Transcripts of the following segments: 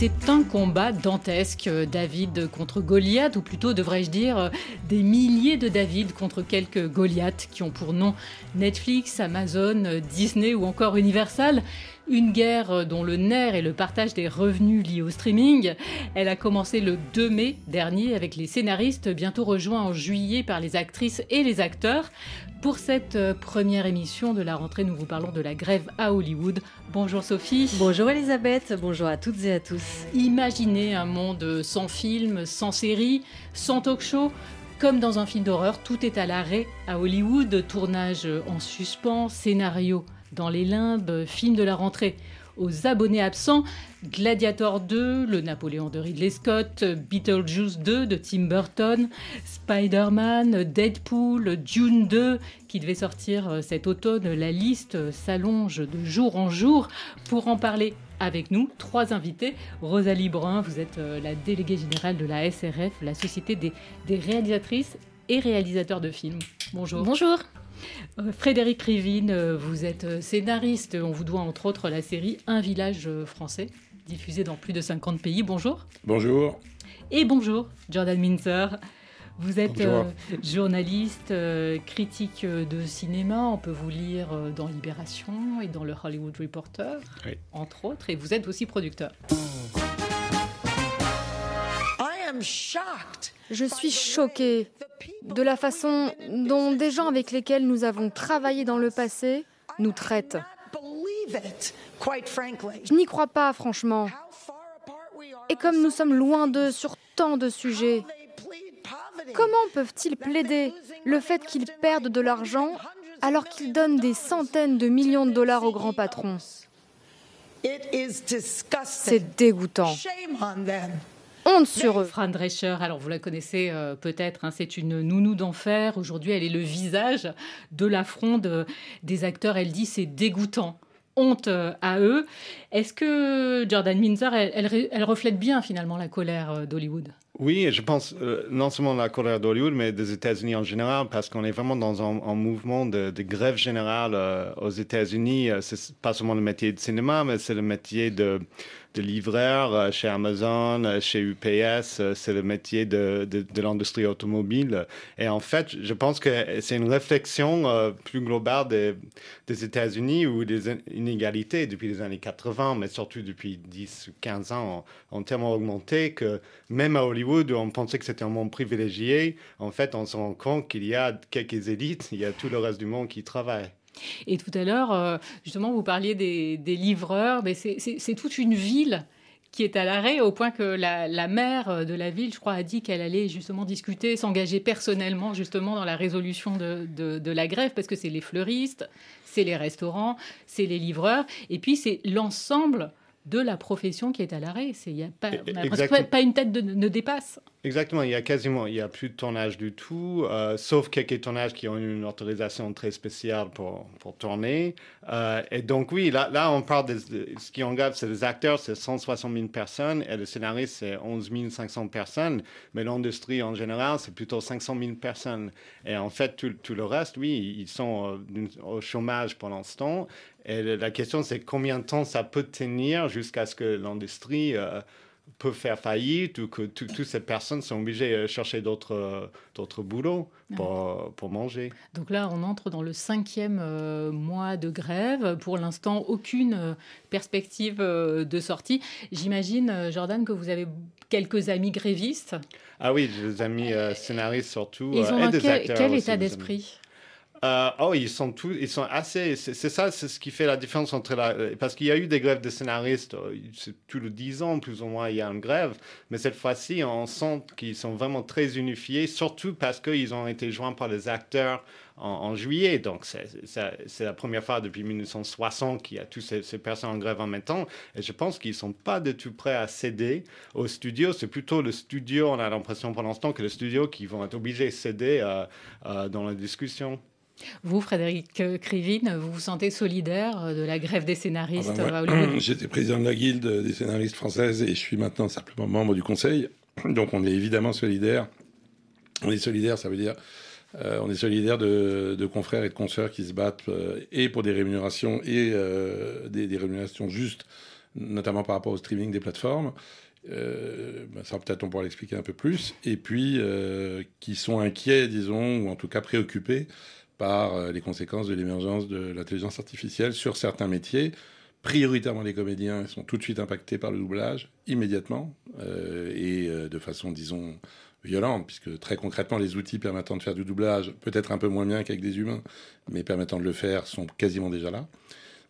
C'est un combat dantesque, David contre Goliath, ou plutôt devrais-je dire des milliers de David contre quelques Goliaths qui ont pour nom Netflix, Amazon, Disney ou encore Universal. Une guerre dont le nerf est le partage des revenus liés au streaming. Elle a commencé le 2 mai dernier avec les scénaristes, bientôt rejoints en juillet par les actrices et les acteurs. Pour cette euh, première émission de la rentrée, nous vous parlons de la grève à Hollywood. Bonjour Sophie. Bonjour Elisabeth, bonjour à toutes et à tous. Imaginez un monde sans film, sans série, sans talk-show. Comme dans un film d'horreur, tout est à l'arrêt à Hollywood, tournage en suspens, scénario dans les limbes, film de la rentrée aux abonnés absents, Gladiator 2, le Napoléon de Ridley Scott, Beetlejuice 2 de Tim Burton, Spider-Man, Deadpool, Dune 2 qui devait sortir euh, cet automne. La liste s'allonge de jour en jour. Pour en parler avec nous, trois invités. Rosalie Brun, vous êtes euh, la déléguée générale de la SRF, la Société des, des réalisatrices et réalisateurs de films. Bonjour. Bonjour. Euh, Frédéric Rivine, euh, vous êtes euh, scénariste. On vous doit entre autres la série Un village français, diffusée dans plus de 50 pays. Bonjour. Bonjour. Et bonjour, Jordan Minzer. Vous êtes journaliste, critique de cinéma. On peut vous lire dans Libération et dans le Hollywood Reporter, entre autres. Et vous êtes aussi producteur. Je suis choquée de la façon dont des gens avec lesquels nous avons travaillé dans le passé nous traitent. Je n'y crois pas, franchement. Et comme nous sommes loin d'eux sur tant de sujets, comment peuvent-ils plaider le fait qu'ils perdent de l'argent alors qu'ils donnent des centaines de millions de dollars aux grands patrons? C'est dégoûtant honte sur eux. Fran Drescher, alors vous la connaissez euh, peut-être, hein, c'est une nounou d'enfer. Aujourd'hui, elle est le visage de la fronde des acteurs. Elle dit c'est dégoûtant honte euh, à eux. Est-ce que Jordan Minzer, elle, reflète bien finalement la colère euh, d'Hollywood? Oui, je pense non seulement la colère d'Hollywood, mais des États-Unis en général, parce qu'on est vraiment dans un, mouvement de, grève générale aux États-Unis. C'est pas seulement le métier de cinéma, mais c'est le métier de de livreur euh, chez Amazon, euh, chez UPS. Euh, c'est le métier de, de, l'industrie automobile. Et en fait, je pense que c'est une réflexion plus globale des, des États-Unis où des inégalités depuis les années 80, mais surtout depuis 10 ou 15 ans, ont, tellement augmenté que même à Hollywood, où on pensait que c'était un monde privilégié, en fait, on se rend compte qu'il y a quelques élites, il y a tout le reste du monde qui travaille. Et tout à l'heure, euh, justement, vous parliez des, livreurs, mais c'est toute une ville qui est à l'arrêt au point que la, la, maire de la ville, je crois, a dit qu'elle allait justement discuter, s'engager personnellement justement dans la résolution de, de la grève, parce que c'est les fleuristes, c'est les restaurants, c'est les livreurs, et puis c'est l'ensemble de la profession qui est à l'arrêt. Il n'y a pas, pas, une tête de, ne dépasse. Exactement, il y a quasiment, il y a plus de tournage du tout, euh, sauf quelques tournages qui ont une autorisation très spéciale pour, pour tourner. Euh, et donc oui, là, là on parle de, ce qui engage, c'est les acteurs, c'est 160 000 personnes, et le scénariste, c'est 11 500 personnes, mais l'industrie en général, c'est plutôt 500 000 personnes. Et en fait, tout, le reste, oui, ils sont euh, au chômage pour l'instant, et la question, c'est combien de temps ça peut tenir jusqu'à ce que l'industrie peut faire faillite ou que toutes ces personnes sont obligées de chercher d'autres d'autres boulots pour, pour, manger. Donc là, on entre dans le cinquième euh, mois de grève. Pour l'instant, aucune euh, perspective de sortie. J'imagine, Jordan, que vous avez quelques amis grévistes. Ah oui, des amis scénaristes surtout. Ils ont et des quel, quel état d'esprit? Euh, oh, ils sont tous, ils sont assez. C'est ça, c'est ce qui fait la différence entre la. Parce qu'il y a eu des grèves de scénaristes, euh, tous les 10 ans plus ou moins, il y a une grève. Mais cette fois-ci, on sent qu'ils sont vraiment très unifiés, surtout parce qu'ils ont été joints par les acteurs en, juillet. Donc, c'est la première fois depuis 1960 qu'il y a toutes ces, personnes en grève en même temps. Et je pense qu'ils ne sont pas du tout prêts à céder au studio. C'est plutôt le studio, on a l'impression pour l'instant, que le studio qui vont être obligés de céder euh, dans la discussion. Vous, Frédéric Krivine, vous vous sentez solidaire de la grève des scénaristes ah ben J'étais président de la Guilde des scénaristes françaises et je suis maintenant simplement membre du conseil. Donc on est évidemment solidaire. On est solidaire, ça veut dire euh, on est solidaire de, confrères et de consoeurs qui se battent euh, et pour des rémunérations et euh, des, rémunérations justes, notamment par rapport au streaming des plateformes. Ben ça peut-être on pourra l'expliquer un peu plus. Et puis qui sont inquiets, disons, ou en tout cas préoccupés par les conséquences de l'émergence de l'intelligence artificielle sur certains métiers. Prioritairement les comédiens sont tout de suite impactés par le doublage immédiatement et de façon, disons, violente, puisque très concrètement, les outils permettant de faire du doublage, peut-être un peu moins bien qu'avec des humains, mais permettant de le faire, sont quasiment déjà là.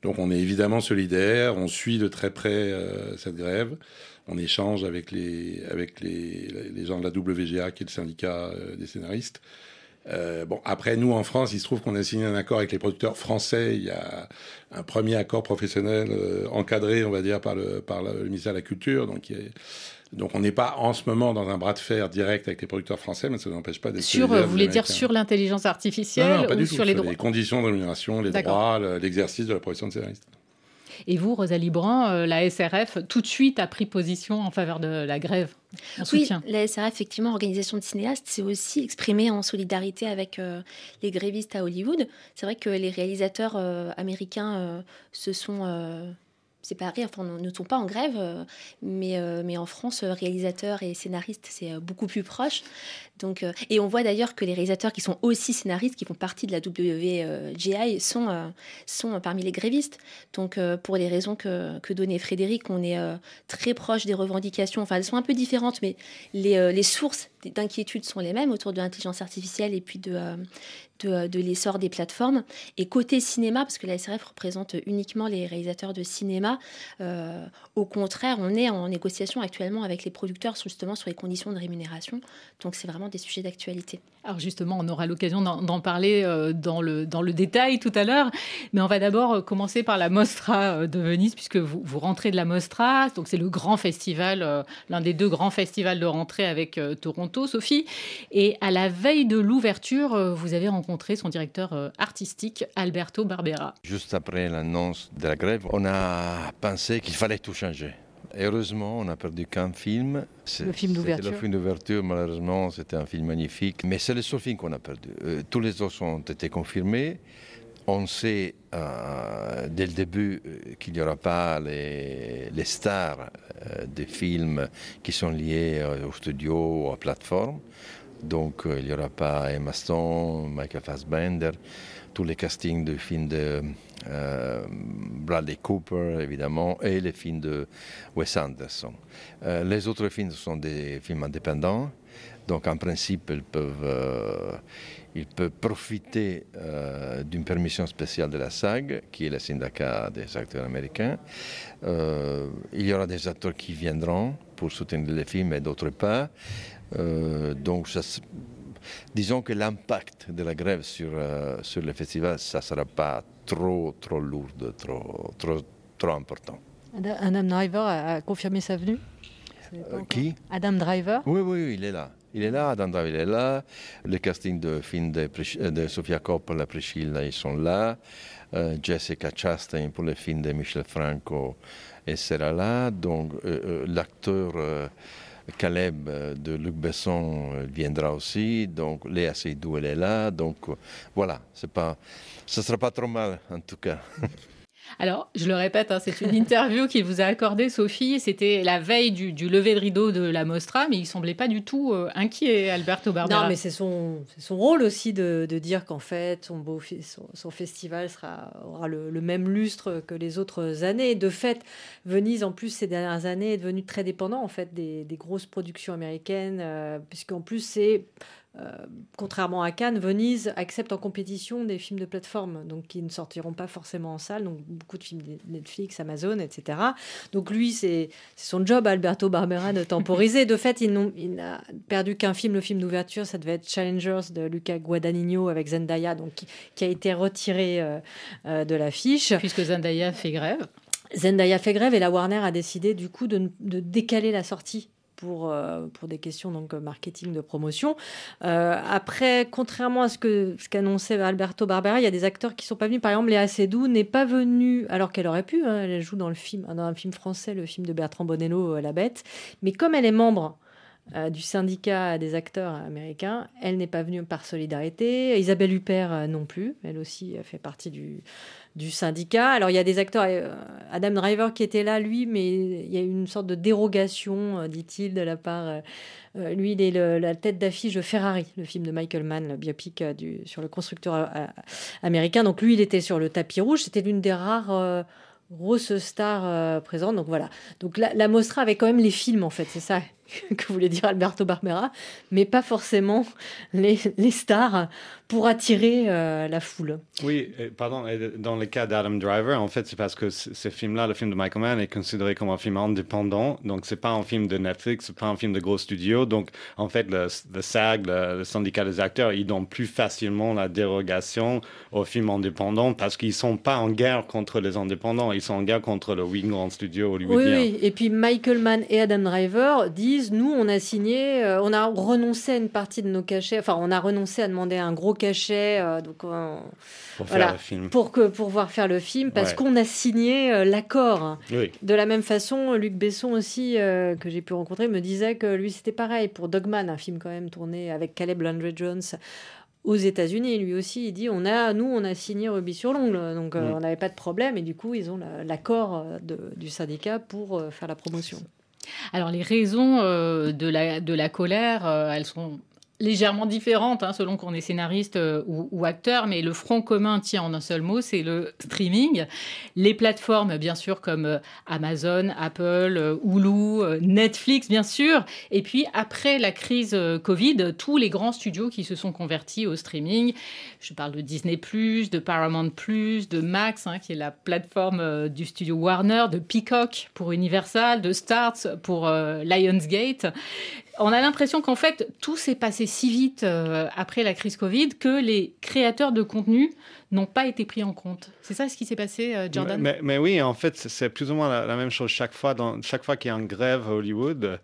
Donc on est évidemment solidaire, on suit de très près euh, cette grève, on échange avec les, avec les, les, gens de la WGA, qui est le syndicat euh, des scénaristes. Euh, bon, après, nous, en France, il se trouve qu'on a signé un accord avec les producteurs français. Il y a un premier accord professionnel encadré, on va dire, par le, par le ministère de la Culture. Donc, il y a, donc on n'est pas en ce moment dans un bras de fer direct avec les producteurs français, mais ça n'empêche pas d'être sur. Vous voulez dire sur l'intelligence artificielle ou sur les droits Les conditions de rémunération, les droits, l'exercice de la profession de scénariste. Et vous, Rosalie Brun, euh, la SRF, tout de suite a pris position en faveur de la grève en oui, la SRF, effectivement, organisation de cinéastes, s'est aussi exprimée en solidarité avec euh, les grévistes à Hollywood. C'est vrai que les réalisateurs euh, américains se sont c'est pas enfin, ne sont pas en grève, mais, mais en France, réalisateurs et scénaristes, c'est beaucoup plus proche. Donc, et on voit d'ailleurs que les réalisateurs qui sont aussi scénaristes, qui font partie de la WGI, sont, sont parmi les grévistes. Donc, pour les raisons que, donnait Frédéric, on est très proche des revendications. Enfin, elles sont un peu différentes, mais les, les sources d'inquiétude sont les mêmes autour de l'intelligence artificielle et puis de, de, l'essor des plateformes. Et côté cinéma, parce que la SRF représente uniquement les réalisateurs de cinéma, euh, au contraire, on est en négociation actuellement avec les producteurs justement sur les conditions de rémunération. Donc c'est vraiment des sujets d'actualité. Alors justement, on aura l'occasion d'en parler euh, dans le, dans le détail tout à l'heure. Mais on va d'abord euh, commencer par la Mostra de Venise, puisque vous, vous rentrez de la Mostra. Donc c'est le grand festival, l'un des deux grands festivals de rentrée avec Toronto, Sophie. Et à la veille de l'ouverture, vous avez rencontré son directeur euh, artistique, Alberto Barbera. Juste après l'annonce de la grève, on a pensé qu'il fallait tout changer. Heureusement, on a perdu qu'un film. Le film d'ouverture. Le film d'ouverture, malheureusement, c'était un film magnifique. Mais c'est le seul film qu'on a perdu. Euh, tous les autres ont été confirmés. On sait euh, dès le début qu'il n'y aura pas les, les stars des films qui sont liés au studio ou aux plateformes. Donc euh, il n'y aura pas Emma Stone, Michael Fassbender, tous les castings de films de euh, Bradley Cooper, évidemment, et les films de Wes Anderson. Euh, les autres films sont des films indépendants, donc en principe, ils peuvent, ils peuvent profiter d'une permission spéciale de la SAG, qui est le syndicat des acteurs américains. il y aura des acteurs qui viendront pour soutenir les films et d'autres pas. Euh, donc, disons que l'impact de la grève sur, euh, sur le festival, ça ne sera pas trop, trop lourd, trop, trop, trop important. Adam Driver a confirmé sa venue euh, Qui? Adam Driver oui, oui, il est là. Il est là, Adam Driver est là. Le casting de film de, de Sofia Coppola, Priscilla, ils sont là. Jessica Chastain pour le film de Michel Franco, elle sera là. Donc l'acteur Caleb euh, de Luc Besson euh, viendra aussi, donc Léa Seydoux, elle est là, donc euh, voilà, c'est pas, sera pas trop mal en tout cas. Alors, je le répète, hein, c'est une interview qu'il vous a accordée, Sophie. C'était la veille du, lever de rideau de la Mostra, mais il semblait pas du tout inquiet, Alberto Barbera. Non, mais c'est son, son rôle aussi de, dire qu'en fait, son, beau, son, festival sera, aura le, même lustre que les autres années. De fait, Venise, en plus, ces dernières années, est devenue très dépendant en fait des, grosses productions américaines, euh, puisqu'en plus, c'est euh, contrairement à Cannes, Venise accepte en compétition des films de plateforme, donc qui ne sortiront pas forcément en salle, donc beaucoup de films Netflix, Amazon, etc. Donc lui, c'est son job, Alberto Barbera, de temporiser. De fait, il n'a perdu qu'un film, le film d'ouverture, ça devait être Challengers de Luca Guadagnino avec Zendaya, donc qui, a été retiré euh, euh, de l'affiche. Puisque Zendaya fait grève. Zendaya fait grève et la Warner a décidé du coup de décaler la sortie pour, euh, pour des questions donc marketing de promotion. Euh, après, contrairement à ce que ce qu'annonçait Alberto Barbera, il y a des acteurs qui sont pas venus. Par exemple, Léa Seydoux n'est pas venue alors qu'elle aurait pu. Hein, elle joue dans le film, dans un film français, le film de Bertrand Bonello, euh, La Bête. Mais comme elle est membre du syndicat des acteurs américains. Elle n'est pas venue par solidarité. Isabelle Huppert non plus. Elle aussi fait partie du, du syndicat. Alors il y a des acteurs, euh, Adam Driver qui était là, lui, mais il y a une sorte de dérogation, euh, dit-il, de la part. Euh, lui, il est la tête d'affiche de Ferrari, le film de Michael Mann, le biopic du, sur le constructeur américain. Donc lui, il était sur le tapis rouge. C'était l'une des rares grosses stars présentes. Donc voilà. Donc la, la Mostra avait quand même les films, en fait. C'est ça? que voulait dire Alberto Barbera, mais pas forcément les, les stars pour attirer euh, la foule. Oui, pardon, dans le cas d'Adam Driver, en fait, c'est parce que ce film-là, le film de Michael Mann, est considéré comme un film indépendant, donc c'est pas un film de Netflix, c'est pas un film de gros studio, donc en fait, le, SAG, le, syndicat des acteurs, ils donnent plus facilement la dérogation aux films indépendants parce qu'ils sont pas en guerre contre les indépendants, ils sont en guerre contre le oui grand studio hollywoodien. Oui, oui, et puis Michael Mann et Adam Driver disent nous, on a signé, euh, on a renoncé à une partie de nos cachets, enfin, on a renoncé à demander un gros cachet euh, donc, pour, faire le film. pour, que, pour pouvoir faire le film, parce qu'on a signé euh, l'accord. De la même façon, Luc Besson aussi, que j'ai pu rencontrer, me disait que lui, c'était pareil pour Dogman, un film quand même tourné avec Caleb Landry Jones aux États-Unis. Lui aussi, il dit on a, nous, on a signé Ruby sur l'ongle, donc mm. on n'avait pas de problème. Et du coup, ils ont l'accord du syndicat pour faire la promotion. Alors les raisons euh, de, la, de la colère, euh, elles sont légèrement différentes hein, selon qu'on est scénariste euh, ou, acteur, mais le front commun tient en un seul mot, c'est le streaming. Les plateformes, bien sûr, comme euh, Amazon, Apple, euh, Hulu, Netflix, bien sûr. Et puis, après la crise Covid, tous les grands studios qui se sont convertis au streaming. Je parle de Disney, de Paramount, de Max, hein, qui est la plateforme du studio Warner, de Peacock pour Universal, de Starz pour Lionsgate on a l'impression qu'en fait, tout s'est passé si vite euh, après la crise Covid que les créateurs de contenu n'ont pas été pris en compte. C'est ça ce qui s'est passé, euh, Jordan? Mais, oui, en fait, c'est plus ou moins la, même chose chaque fois. Chaque fois qu'il y a une grève à Hollywood,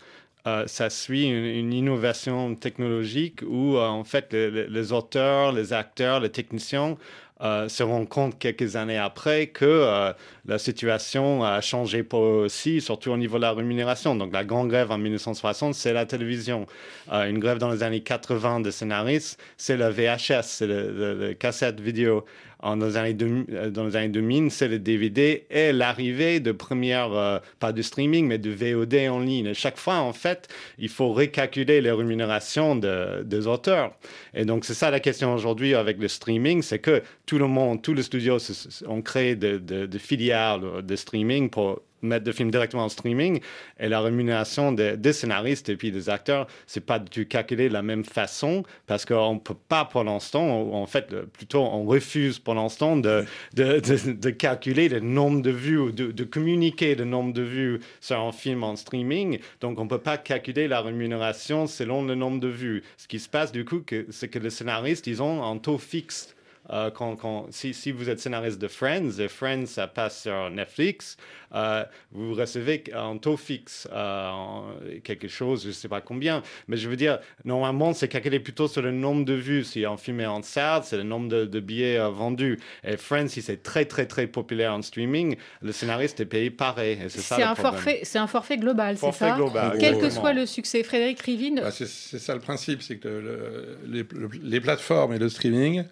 euh, ça suit une, innovation technologique où, en fait, les, auteurs, les acteurs, les techniciens euh, se rend compte quelques années après que euh, la situation a changé pour aussi, surtout au niveau de la rémunération. Donc la grande grève en 1960, c'est la télévision. Euh, une grève dans les années 80 de scénaristes, c'est le VHS, c'est le, cassette vidéo dans, les années euh, dans les années 2000, c'est le DVD et l'arrivée de première, euh, pas de streaming, mais de VOD en ligne. Chaque fois, en fait, il faut recalculer les rémunérations des auteurs. Et donc, c'est ça la question aujourd'hui avec le streaming, c'est que tout le monde, tous les studios ont créé des de filiales de streaming pour mettre des films directement en streaming et la rémunération des, scénaristes et puis des acteurs, c'est pas du calculé de la même façon parce qu'on peut pas pour l'instant, en fait, plutôt on refuse pour l'instant de, de, de, calculer le nombre de vues ou de, communiquer le nombre de vues sur un film en streaming. Donc on peut pas calculer la rémunération selon le nombre de vues. Ce qui se passe du coup, c'est que les scénaristes, ils ont un taux fixe euh, quand, si, si, vous êtes scénariste de Friends, et Friends, ça passe sur Netflix, euh, vous recevez un taux fixe, euh, quelque chose, je ne sais pas combien. Mais je veux dire, normalement, c'est calculé plutôt sur le nombre de vues. Si un film est en salle, c'est le nombre de, billets vendus. Et Friends, si c'est très, très, très populaire en streaming, le scénariste est payé pareil. C'est un, forfait, un forfait global, c'est ça global, Quel que soit le succès. Frédéric Rivine bah, C'est ça le principe, c'est que les, les plateformes et le streaming euh,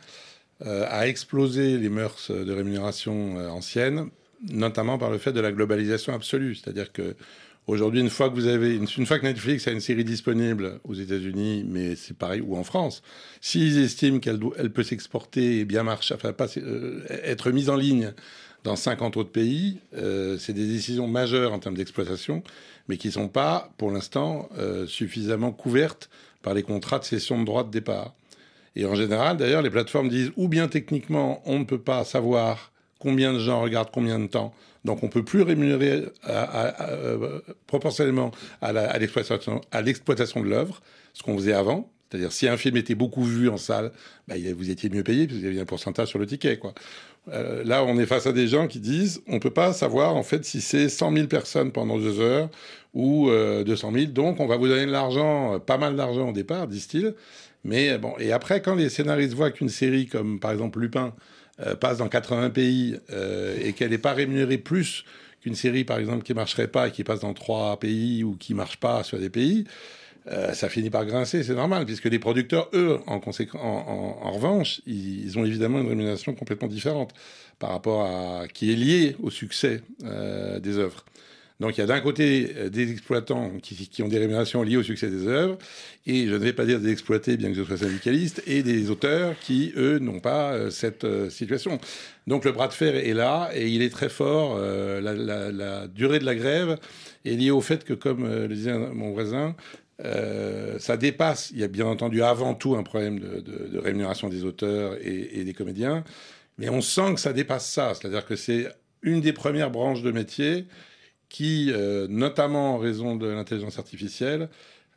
a explosé les mœurs de rémunération euh, anciennes, notamment par le fait de la globalisation absolue. C'est-à-dire que aujourd'hui, une fois que vous avez, une, fois que Netflix a une série disponible aux États-Unis, mais c'est pareil ou en France, s'ils estiment qu'elle elle peut s'exporter et bien marcher, enfin pas, euh, être mise en ligne dans 50 autres pays, c'est des décisions majeures en termes d'exploitation, mais qui ne sont pas, pour l'instant, suffisamment couvertes par les contrats de cession de droits de départ. Et en général, d'ailleurs, les plateformes disent ou bien techniquement, on ne peut pas savoir combien de gens regardent combien de temps, donc on peut plus rémunérer euh, proportionnellement à l'exploitation de l'œuvre, ce qu'on faisait avant. C'est-à-dire, si un film était beaucoup vu en salle, bah, vous étiez mieux payé, parce qu'il y avait un pourcentage sur le ticket. Euh, là, on est face à des gens qui disent on ne peut pas savoir, en fait, si c'est 100 000 personnes pendant deux heures ou 200 euh, 000. Donc, on va vous donner de l'argent, pas mal d'argent au départ, disent-ils. Mais bon, et après, quand les scénaristes voient qu'une série comme, par exemple, Lupin, euh, passe dans 80 pays euh, et qu'elle n'est pas rémunérée plus qu'une série, par exemple, qui marcherait pas et qui passe dans trois pays ou qui marche pas sur des pays, euh, ça finit par grincer, c'est normal, puisque les producteurs, eux, en, en, revanche, ils, ont évidemment une rémunération complètement différente par rapport à qui est liée au succès des œuvres. Donc il y a d'un côté euh, des exploitants qui, ont des rémunérations liées au succès des œuvres, et je ne vais pas dire des exploités, bien que je sois syndicaliste, et des auteurs qui, eux, n'ont pas euh, cette euh, situation. Donc le bras de fer est là, et il est très fort. la, durée de la grève est liée au fait que, comme le disait mon voisin, ça dépasse, il y a bien entendu avant tout un problème de, rémunération des auteurs et, et des comédiens, mais on sent que ça dépasse ça, c'est-à-dire que c'est une des premières branches de métier qui, euh, notamment en raison de l'intelligence artificielle,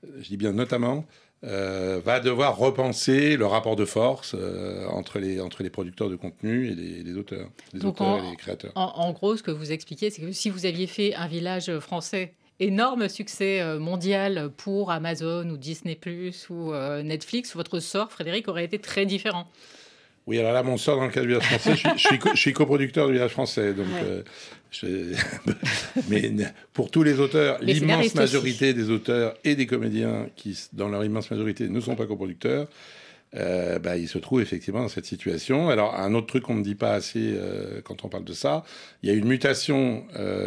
euh, je dis bien notamment, euh, va devoir repenser le rapport de force entre, les, entre les producteurs de contenu et les, auteurs, les auteurs et les créateurs. En, gros, ce que vous expliquez, c'est que si vous aviez fait un village français, énorme succès mondial pour Amazon ou Disney + ou Netflix, votre sort, Frédéric, aurait été très différent. Oui, alors là, mon sort dans le cas du village français, je, suis, coproducteur du village français. Donc, euh, mais pour tous les auteurs, l'immense majorité des auteurs et des comédiens qui, dans leur immense majorité, ne sont pas coproducteurs, euh, bah, ils se trouvent effectivement dans cette situation. Alors, un autre truc qu'on ne dit pas assez euh, quand on parle de ça, il y a une mutation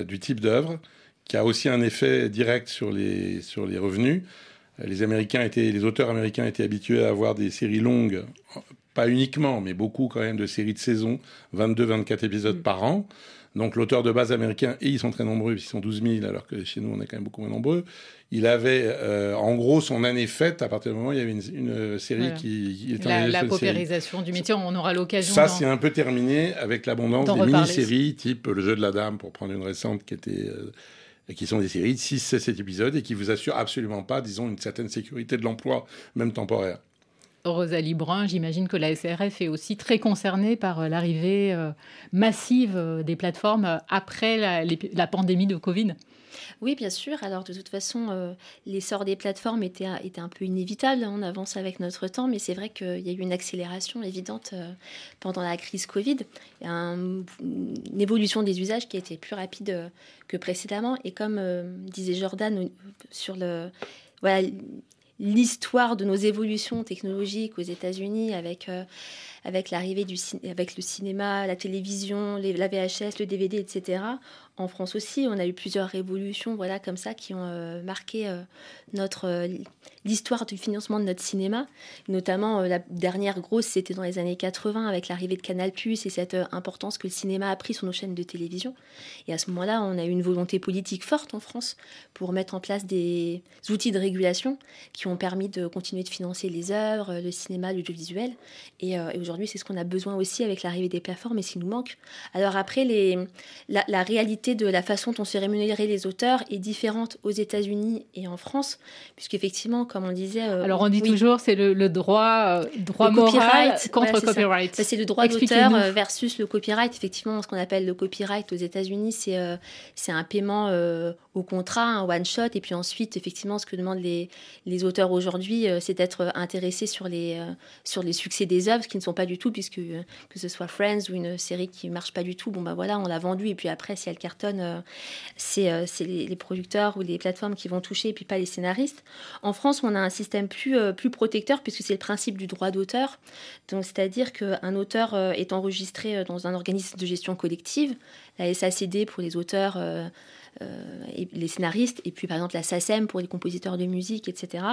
du type d'œuvre qui a aussi un effet direct sur les, sur les revenus. Les Américains étaient, les auteurs américains étaient habitués à avoir des séries longues pas uniquement, mais beaucoup quand même de séries de saison, 22-24 épisodes mm. par an. Donc l'auteur de base américain, et ils sont très nombreux, ils sont 12 000, alors que chez nous on est quand même beaucoup moins nombreux, il avait euh, en gros son année faite à partir du moment où il y avait une, série qui, était La, la paupérisation du métier, on aura l'occasion. Ça, c'est un peu terminé avec l'abondance des mini-séries type Le jeu de la dame, pour prendre une récente qui était. Euh, qui sont des séries de 6, 7 épisodes et qui vous assurent absolument pas, disons, une certaine sécurité de l'emploi, même temporaire. Rosalie Brun, j'imagine que la SRF est aussi très concernée par euh, l'arrivée euh, massive euh, des plateformes après la, pandémie de Covid. Oui, bien sûr. Alors, de toute façon, l'essor des plateformes était, un peu inévitable. On avance avec notre temps, mais c'est vrai qu'il y a eu une accélération évidente pendant la crise Covid. une évolution des usages qui a été plus rapide que précédemment. Et comme disait Jordan sur le. L'histoire de nos évolutions technologiques aux États-Unis avec, euh, avec l'arrivée du avec le cinéma, la télévision, la VHS, le DVD, etc. En France aussi, on a eu plusieurs révolutions, voilà, comme ça, qui ont euh, marqué euh, notre l'histoire du financement de notre cinéma. Notamment, la dernière grosse, c'était dans les années 80 avec l'arrivée de Canal+ et cette importance que le cinéma a pris sur nos chaînes de télévision. Et à ce moment-là, on a eu une volonté politique forte en France pour mettre en place des outils de régulation qui ont permis de continuer de financer les œuvres, le cinéma, l'audiovisuel. Et, et aujourd'hui, c'est ce qu'on a besoin aussi avec l'arrivée des plateformes et qui nous manque. Alors après, les, la, réalité de la façon dont se rémunérer les auteurs est différente aux États-Unis et en France, puisqu'effectivement, comme on disait... Euh, Alors on dit toujours, c'est le, droit, euh, droit moral contre copyright. c'est le droit d'auteur euh, versus le copyright. Effectivement, ce qu'on appelle le copyright aux États-Unis, c'est c'est un paiement au contrat, un one-shot, et puis ensuite, effectivement, ce que demandent les, les auteurs aujourd'hui, c'est d'être intéressés sur les, sur les succès des œuvres, ce qui ne sont pas du tout, puisque euh, que ce soit Friends ou une série qui marche pas du tout, bon bah voilà, on l'a vendu et puis après si elle euh, c'est euh, les, producteurs ou les plateformes qui vont toucher et puis pas les scénaristes. En France, on a un système plus plus protecteur puisque c'est le principe du droit d'auteur. C'est-à-dire qu'un auteur est enregistré dans un organisme de gestion collective, la SACD pour les auteurs euh, et les scénaristes, et puis par exemple la SACEM pour les compositeurs de musique, etc.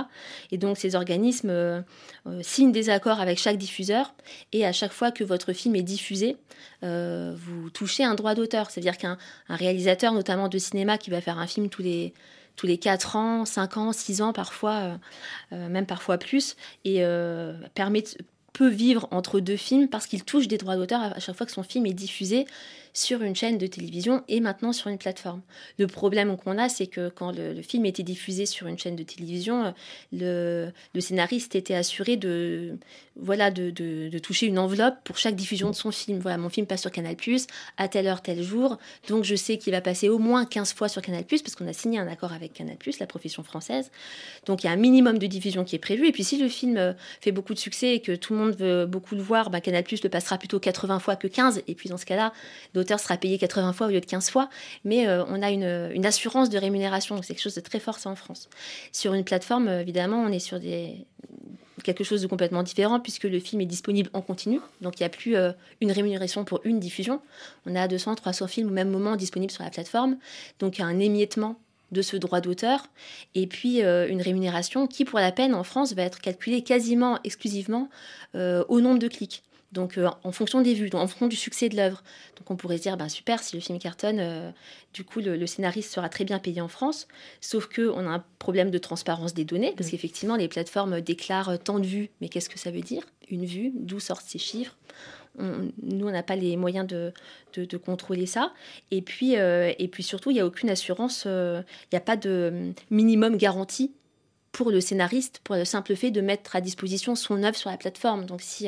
Et donc ces organismes euh, euh, signent des accords avec chaque diffuseur, et à chaque fois que votre film est diffusé, vous touchez un droit d'auteur. C'est-à-dire qu'un réalisateur, notamment de cinéma, qui va faire un film tous les tous les 4 ans, 5 ans, 6 ans parfois, même parfois plus, et permet peut vivre entre deux films parce qu'il touche des droits d'auteur à chaque fois que son film est diffusé sur une chaîne de télévision et maintenant sur une plateforme. Le problème qu'on a, c'est que quand le, film était diffusé sur une chaîne de télévision, le, le scénariste était assuré de, voilà, de, toucher une enveloppe pour chaque diffusion de son film. Voilà, mon film passe sur Canal+, à telle heure, tel jour, donc je sais qu'il va passer au moins 15 fois sur Canal+, parce qu'on a signé un accord avec Canal+, la profession française. Donc il y a un minimum de diffusion qui est prévu, et puis si le film euh, fait beaucoup de succès et que tout le monde veut beaucoup le voir, bah, Canal+, le passera plutôt 80 fois que 15, et puis dans ce cas-là, sera payé 80 fois au lieu de 15 fois, mais euh, on a une, assurance de rémunération, c'est quelque chose de très fort ça en France. Sur une plateforme, euh, évidemment, on est sur des, quelque chose de complètement différent puisque le film est disponible en continu, donc il n'y a plus euh, une rémunération pour une diffusion. On a 200, 300 films au même moment disponibles sur la plateforme, donc il y a un émiettement de ce droit d'auteur, et puis une rémunération qui, pour la peine, en France, va être calculée quasiment exclusivement au nombre de clics. Donc, euh, en fonction des vues, en fonction du succès de l'œuvre. Donc, on pourrait se dire, ben, super, si le film cartonne, euh, du coup, le, scénariste sera très bien payé en France. Sauf qu'on a un problème de transparence des données, parce qu'effectivement, les plateformes déclarent tant de vues. Mais qu'est-ce que ça veut dire? Une vue, d'où sortent ces chiffres? Nous, on n'a pas les moyens de, de, contrôler ça. Et puis, euh, et puis surtout, il n'y a aucune assurance, il n'y a pas de minimum garanti pour le scénariste, pour le simple fait de mettre à disposition son œuvre sur la plateforme. Donc si,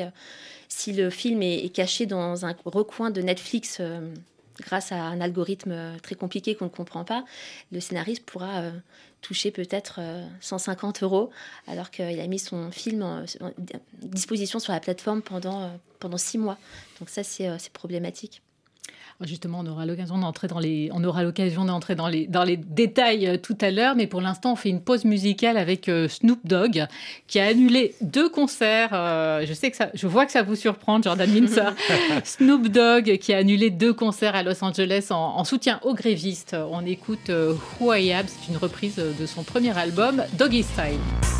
si le film est, caché dans un recoin de Netflix euh, grâce à un algorithme euh, très compliqué qu'on ne comprend pas, le scénariste pourra euh, toucher peut-être 150 euros alors qu'il a mis son film en, disposition sur la plateforme pendant, pendant six mois. Donc ça, c'est problématique. Justement, on aura l'occasion d'entrer dans les, on aura l'occasion d'entrer dans les, dans les détails euh, tout à l'heure, mais pour l'instant, on fait une pause musicale avec euh, Snoop Dogg qui a annulé deux concerts. Euh, je sais que ça, je vois que ça vous surprend, Jordan Mincer. Snoop Dogg qui a annulé deux concerts à Los Angeles en, soutien aux grévistes. On écoute Who I Am, c'est une reprise de son premier album, Doggy Style.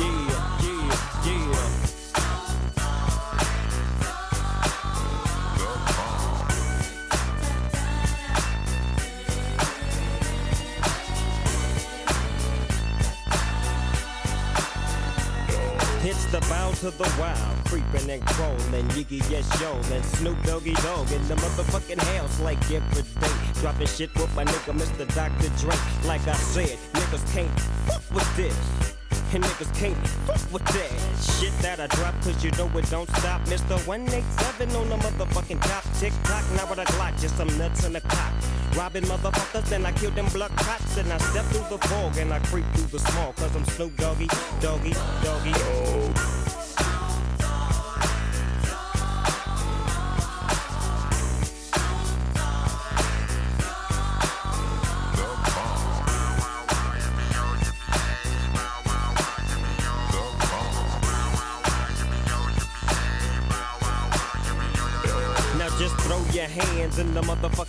Yeah, yeah, yeah. It's the bow to the wild, creeping and crawling, Yiggy yes yo, and Snoop Doggy Dog in the motherfucking house like every day. Dropping shit with my nigga Mr. Dr. Dre. Like I said, niggas can't fuck with this. And niggas can't fuck with that shit that I drop, cause you know it don't stop. Mr. 187 on the motherfucking top. Tick tock, now with a Glock, just some nuts in the cock. Robbing motherfuckers, then I kill them blood cops. And I step through the fog and I creep through the small, cause I'm Snoop Doggy, Doggy, Doggy. Oh.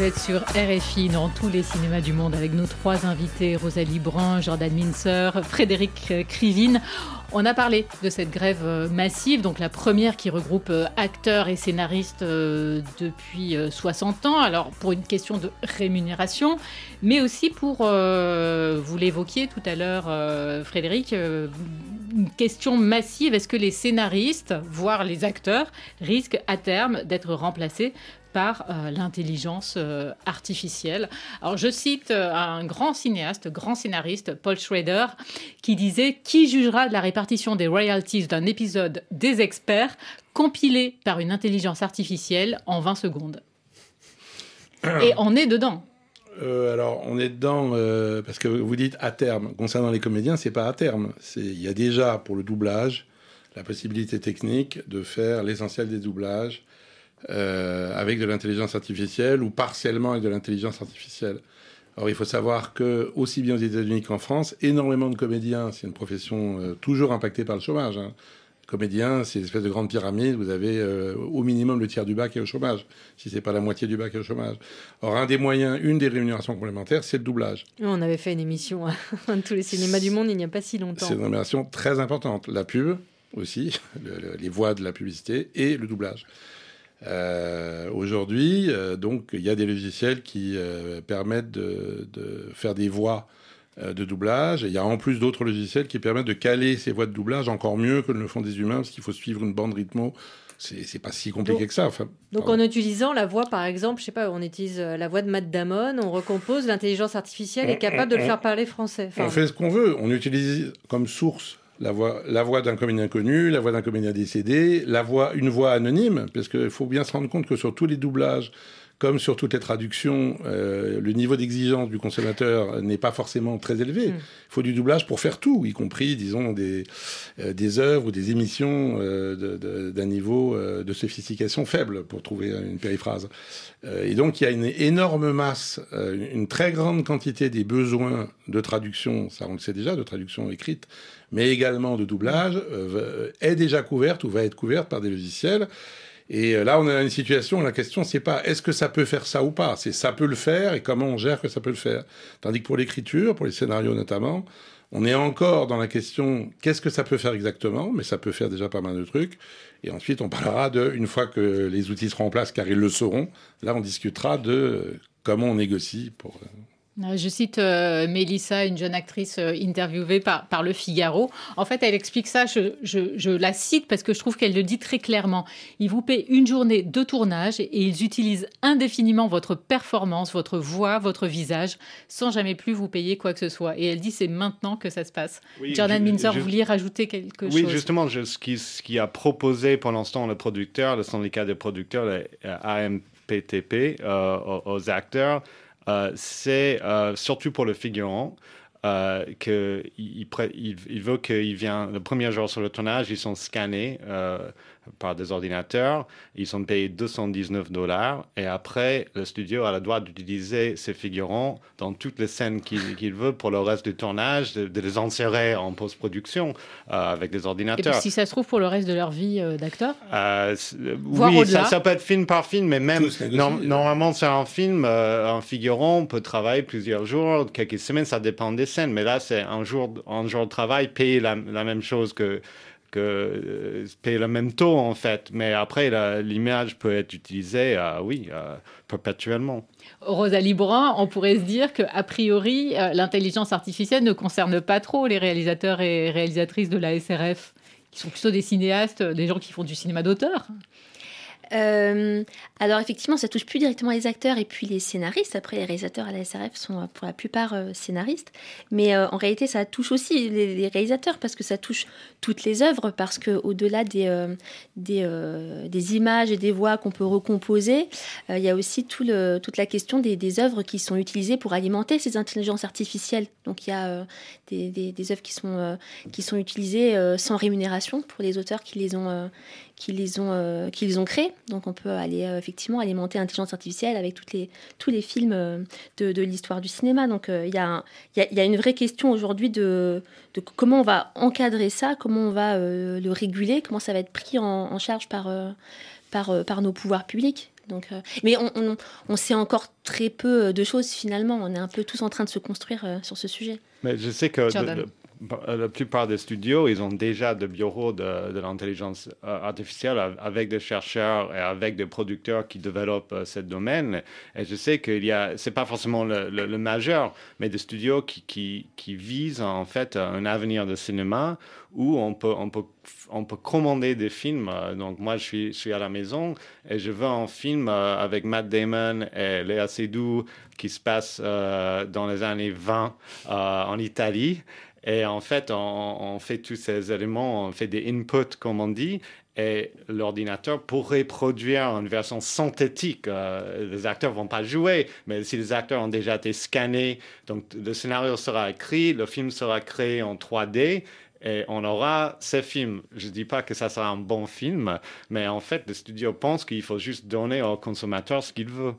Vous êtes sur RFI dans tous les cinémas du monde avec nos trois invités, Rosalie Brun, Jordan Mincer, Frédéric Crivine. On a parlé de cette grève euh, massive, donc la première qui regroupe euh, acteurs et scénaristes euh, depuis 60 ans, alors pour une question de rémunération, mais aussi pour, vous l'évoquiez tout à l'heure Frédéric, une question massive, est-ce que les scénaristes, voire les acteurs, risquent à terme d'être remplacés par euh, l'intelligence euh, artificielle. Alors je cite euh, un grand cinéaste, grand scénariste, Paul Schrader, qui disait Qui jugera de la répartition des royalties d'un épisode des experts compilé par une intelligence artificielle en 20 secondes Et on est dedans. alors, on est dedans parce que vous dites à terme. Concernant les comédiens, c'est pas à terme. Il y a déjà pour le doublage la possibilité technique de faire l'essentiel des doublages euh, avec de l'intelligence artificielle ou partiellement avec de l'intelligence artificielle. Or, il faut savoir que, aussi bien aux États-Unis qu'en France, énormément de comédiens, c'est une profession euh, toujours impactée par le chômage. Hein. Comédien, c'est une espèce de grande pyramide, vous avez euh, au minimum le tiers du bac qui est au chômage, si c'est pas la moitié du bac qui est au chômage. Or, un des moyens, une des rémunérations complémentaires, c'est le doublage. On avait fait une émission à tous les cinémas du monde il n'y a pas si longtemps. C'est une rémunération très importante. La pub aussi, les voix de la publicité et le doublage. Euh, aujourd'hui, euh, donc, il y a des logiciels qui euh, permettent de, faire des voix de doublage. Et il y a en plus d'autres logiciels qui permettent de caler ces voix de doublage encore mieux que ne le font des humains, parce qu'il faut suivre une bande rythmo. C'est pas si compliqué que ça. Enfin, donc en utilisant la voix, par exemple, je sais pas, on utilise la voix de Matt Damon, on recompose, l'intelligence artificielle est capable de le faire parler français. on fait ce qu'on veut. On utilise comme source la voix, la voix d'un comédien connu, la voix d'un comédien décédé, la voix, une voix anonyme, parce qu'il faut bien se rendre compte que sur tous les doublages, comme sur toutes les traductions, euh, le niveau d'exigence du consommateur n'est pas forcément très élevé. Mm. Il faut du doublage pour faire tout, y compris, disons, des, euh, des œuvres ou des émissions euh, d'un niveau de sophistication faible, pour trouver une périphrase. et donc, il y a une énorme masse, une très grande quantité des besoins de traduction, ça on le sait déjà, de traduction écrite, mais également de doublage, est déjà couverte ou va être couverte par des logiciels. Et euh, là, on a une situation où la question, c'est pas est-ce que ça peut faire ça ou pas, c'est ça peut le faire et comment on gère que ça peut le faire? Tandis que pour l'écriture, pour les scénarios notamment, on est encore dans la question qu'est-ce que ça peut faire exactement, mais ça peut faire déjà pas mal de trucs. Et ensuite, on parlera de, une fois que les outils seront en place, car ils le seront, là, on discutera de comment on négocie pour. Euh, je cite euh, Mélissa, une jeune actrice euh, interviewée par, par, Le Figaro. En fait, elle explique ça, je, je, la cite parce que je trouve qu'elle le dit très clairement. Ils vous paient une journée de tournage et ils utilisent indéfiniment votre performance, votre voix, votre visage, sans jamais plus vous payer quoi que ce soit. Et elle dit c'est maintenant que ça se passe. Jordan Minzer, vous vouliez rajouter quelque chose? Oui, justement, ce, qui, ce qui a proposé pour l'instant le producteur, le syndicat des producteurs, le AMPTP, aux acteurs, c'est euh, surtout pour le figurant. Euh, qu'il il, il, veut qu'il vienne le premier jour sur le tournage, ils sont scannés par des ordinateurs. Ils sont payés 219 dollars. Et après, le studio a le droit d'utiliser ces figurants dans toutes les scènes qu'il veut pour le reste du tournage, de, les insérer en post-production euh, avec des ordinateurs. Et si ça se trouve pour le reste de leur vie euh, d'acteur euh, Oui, ça, ça, peut être film par film, mais même normalement, c'est un film, un figurant peut travailler plusieurs jours, quelques semaines, ça dépend des scènes. Mais là, c'est un jour, un jour de travail, payer la même chose que que euh, paye le même taux en fait. Mais après, l'image peut être utilisée, euh, oui, euh, perpétuellement. Rosalie Brun, on pourrait se dire qu'a priori, l'intelligence artificielle ne concerne pas trop les réalisateurs et réalisatrices de la SRF, qui sont plutôt des cinéastes, des gens qui font du cinéma d'auteur. Euh, alors effectivement, ça touche plus directement les acteurs et puis les scénaristes. Après, les réalisateurs à la SRF sont euh, pour la plupart euh, scénaristes. Mais en réalité, ça touche aussi les, réalisateurs parce que ça touche toutes les œuvres. Parce que au-delà des, des, images et des voix qu'on peut recomposer, il y a aussi toute la question des, des, œuvres qui sont utilisées pour alimenter ces intelligences artificielles. Donc il y a des, des, œuvres qui sont, qui sont utilisées sans rémunération pour les auteurs qui les ont qui les ont, euh, qui les ont créés. Donc on peut aller euh, effectivement alimenter l'intelligence artificielle avec toutes les, tous les films euh, de, de l'histoire du cinéma. Donc il y, a, y, y, a une vraie question aujourd'hui de, de, comment on va encadrer ça, comment on va le réguler, comment ça va être pris en, en charge par, par, par nos pouvoirs publics. Donc, mais on, on, sait encore très peu de choses finalement. On est un peu tous en train de se construire sur ce sujet. Mais je sais que euh, la plupart des studios, ils ont déjà des bureaux de, de l'intelligence euh, artificielle avec des chercheurs et avec des producteurs qui développent euh, ce domaine. Et je sais qu'il y a, c'est pas forcément le, le, majeur, mais des studios qui, qui, qui, visent en fait un avenir de cinéma où on peut, on peut, on peut commander des films. Donc moi, je suis, je suis à la maison et je veux un film avec Matt Damon et Léa Seydoux qui se passe dans les années 20 en Italie. Et en fait, on, fait tous ces éléments, on fait des inputs, comme on dit, et l'ordinateur pourrait produire une version synthétique. Euh, les acteurs vont pas jouer, mais si les acteurs ont déjà été scannés, donc le scénario sera écrit, le film sera créé en 3D, et on aura ces films. Je ne dis pas que ça sera un bon film, mais en fait, le studio pense qu'il faut juste donner au consommateur ce qu'il veut.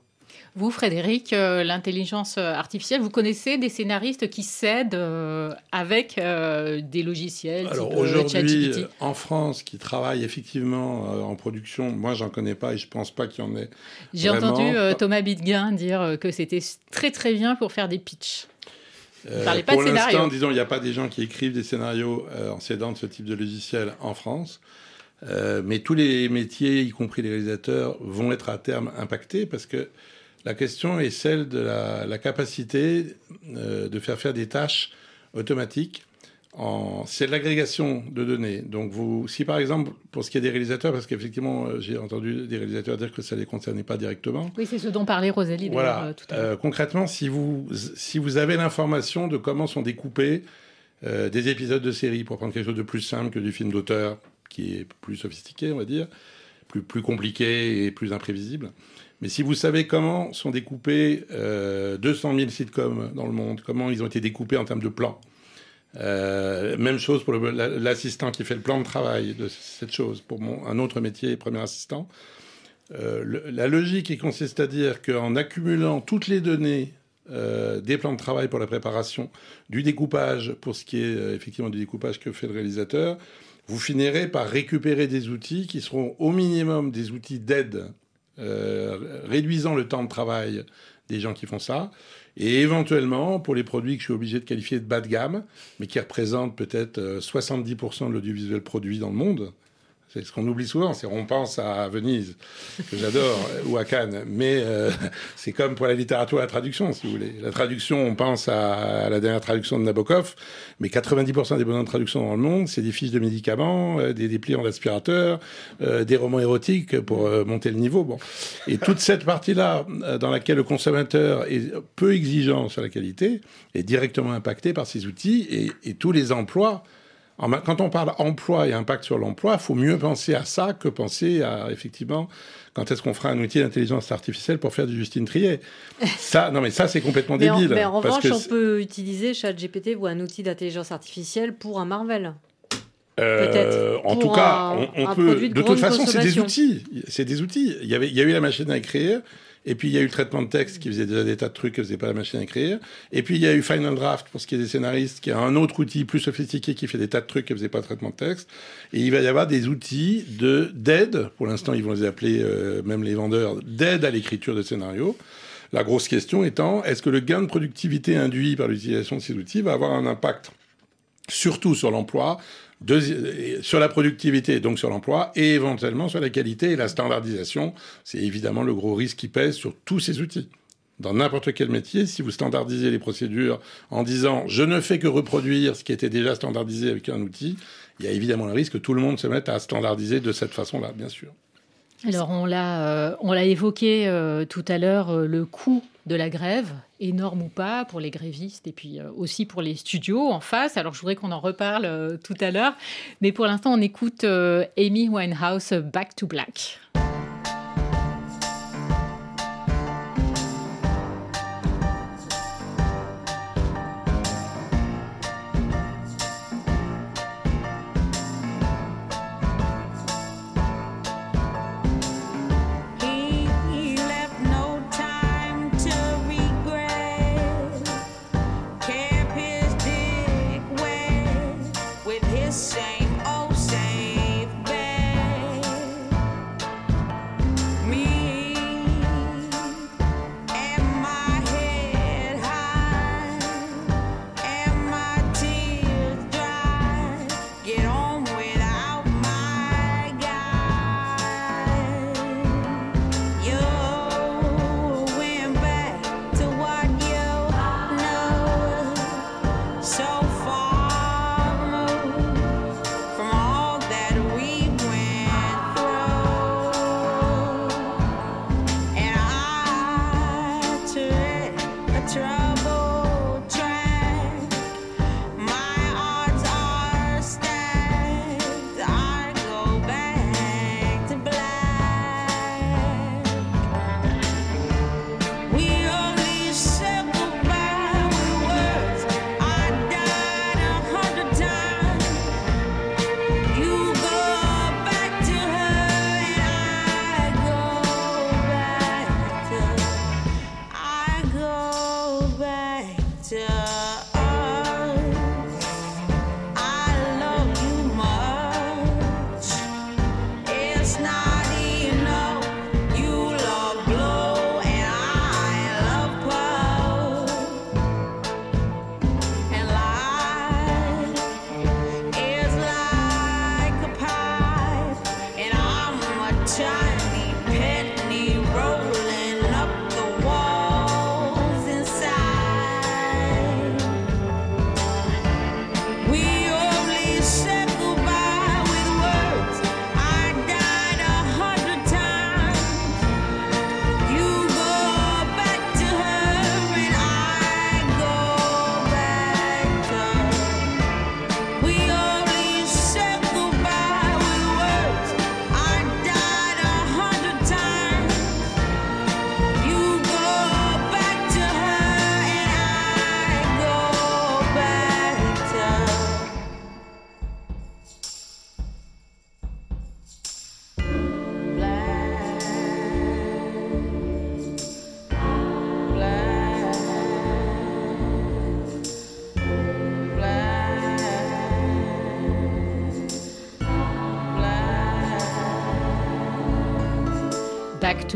Vous, Frédéric, euh, l'intelligence artificielle, vous connaissez des scénaristes qui s'aident euh, avec euh, des logiciels Alors aujourd'hui, en France, qui travaillent effectivement en production, moi, j'en connais pas et je pense pas qu'il y en ait. J'ai entendu Thomas Bidguin dire que c'était très très bien pour faire des pitchs. Euh, pas pour l'instant, disons, il n'y a pas des gens qui écrivent des scénarios en s'aidant de ce type de logiciel en France. mais tous les métiers, y compris les réalisateurs, vont être à terme impactés parce que la question est celle de la, capacité euh, de faire faire des tâches automatiques. C'est l'agrégation de données. Donc, vous, si par exemple, pour ce qui est des réalisateurs, parce qu'effectivement, euh, j'ai entendu des réalisateurs dire que ça ne les concernait pas directement. Oui, c'est ce dont parlait Rosalie voilà. Euh, tout à l'heure. concrètement, si vous, si vous avez l'information de comment sont découpés des épisodes de série, pour prendre quelque chose de plus simple que du film d'auteur, qui est plus sophistiqué, on va dire, plus, plus compliqué et plus imprévisible, mais si vous savez comment sont découpés euh, 200 000 sitcoms dans le monde, comment ils ont été découpés en termes de plans, euh, même chose pour l'assistant qui fait le plan de travail de cette chose, pour un autre métier, premier assistant. Euh, la logique qui consiste à dire qu'en accumulant toutes les données euh, des plans de travail pour la préparation, du découpage, pour ce qui est effectivement du découpage que fait le réalisateur, vous finirez par récupérer des outils qui seront au minimum des outils d'aide euh, réduisant le temps de travail des gens qui font ça. Et éventuellement, pour les produits que je suis obligé de qualifier de bas de gamme, mais qui représentent peut-être 70% euh, de l'audiovisuel produit dans le monde, c'est ce qu'on oublie souvent, c'est on pense à Venise, que j'adore, ou à Cannes, mais euh, c'est comme pour la littérature et la traduction, si vous voulez. La traduction, on pense à, la dernière traduction de Nabokov, mais 90% des bonnes traductions dans le monde, c'est des fiches de médicaments, euh, des dépliants d'aspirateur, euh, des romans érotiques pour monter le niveau. Bon. Et toute cette partie-là, dans laquelle le consommateur est peu exigeant sur la qualité, est directement impacté par ces outils et, et tous les emplois quand on parle emploi et impact sur l'emploi, il faut mieux penser à ça que penser à, effectivement, quand est-ce qu'on fera un outil d'intelligence artificielle pour faire du Justine Trier Ça, non, mais ça, c'est complètement débile. mais en revanche, on peut utiliser ChatGPT ou un outil d'intelligence artificielle pour un Marvel. Euh, en tout cas, on, peut. De, toute façon, c'est des outils. C'est des outils. Il y avait, il y a eu la machine à écrire. Et puis il y a eu le traitement de texte qui faisait déjà des tas de trucs que faisait pas la machine à écrire. Et puis il y a eu Final Draft pour ce qui est des scénaristes, qui a un autre outil plus sophistiqué qui fait des tas de trucs que faisait pas le traitement de texte. Et il va y avoir des outils de d'aide. Pour l'instant, ils vont les appeler euh, même les vendeurs d'aide à l'écriture de scénarios. La grosse question étant, est-ce que le gain de productivité induit par l'utilisation de ces outils va avoir un impact surtout sur l'emploi, sur la productivité, donc sur l'emploi, et éventuellement sur la qualité et la standardisation. C'est évidemment le gros risque qui pèse sur tous ces outils. Dans n'importe quel métier, si vous standardisez les procédures en disant je ne fais que reproduire ce qui était déjà standardisé avec un outil, il y a évidemment le risque que tout le monde se mette à standardiser de cette façon-là, bien sûr. Alors on l'a, euh, on l'a évoqué euh, tout à l'heure, euh, le coût de la grève, énorme ou pas, pour les grévistes et puis aussi pour les studios en face. Alors je voudrais qu'on en reparle tout à l'heure, mais pour l'instant on écoute Amy Winehouse Back to Black.